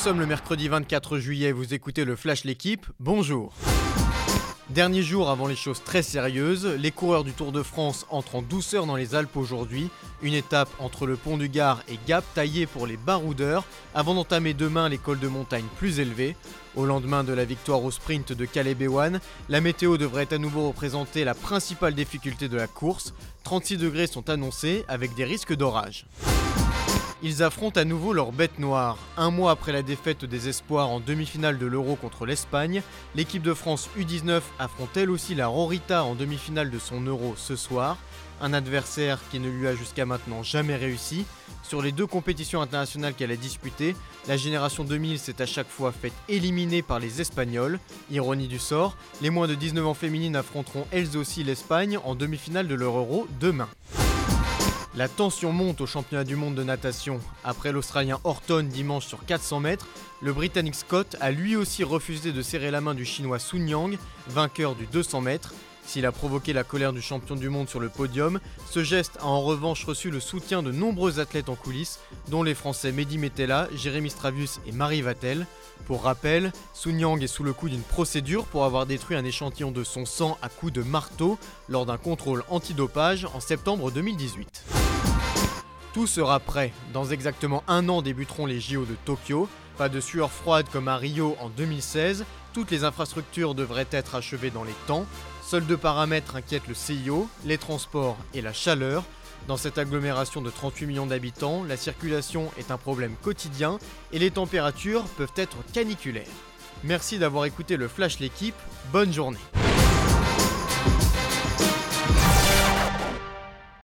sommes le mercredi 24 juillet, vous écoutez le Flash L'équipe, bonjour. Dernier jour avant les choses très sérieuses, les coureurs du Tour de France entrent en douceur dans les Alpes aujourd'hui. Une étape entre le pont du Gard et Gap taillée pour les baroudeurs avant d'entamer demain les cols de montagne plus élevés. Au lendemain de la victoire au sprint de Calais Béwan, la météo devrait à nouveau représenter la principale difficulté de la course. 36 degrés sont annoncés avec des risques d'orage. Ils affrontent à nouveau leur bête noire. Un mois après la défaite des Espoirs en demi-finale de l'Euro contre l'Espagne, l'équipe de France U19 affronte elle aussi la Rorita en demi-finale de son Euro ce soir. Un adversaire qui ne lui a jusqu'à maintenant jamais réussi. Sur les deux compétitions internationales qu'elle a disputées, la génération 2000 s'est à chaque fois faite éliminer par les Espagnols. Ironie du sort, les moins de 19 ans féminines affronteront elles aussi l'Espagne en demi-finale de leur Euro demain. La tension monte au championnat du monde de natation. Après l'Australien Horton dimanche sur 400 mètres, le Britannique Scott a lui aussi refusé de serrer la main du Chinois Sun Yang, vainqueur du 200 mètres. S'il a provoqué la colère du champion du monde sur le podium, ce geste a en revanche reçu le soutien de nombreux athlètes en coulisses, dont les Français Mehdi Metella, Jérémy Stravius et Marie Vatel. Pour rappel, Sun Yang est sous le coup d'une procédure pour avoir détruit un échantillon de son sang à coups de marteau lors d'un contrôle antidopage en septembre 2018. Tout sera prêt. Dans exactement un an débuteront les JO de Tokyo. Pas de sueur froide comme à Rio en 2016. Toutes les infrastructures devraient être achevées dans les temps. Seuls deux paramètres inquiètent le CIO, les transports et la chaleur. Dans cette agglomération de 38 millions d'habitants, la circulation est un problème quotidien et les températures peuvent être caniculaires. Merci d'avoir écouté le Flash l'équipe, bonne journée.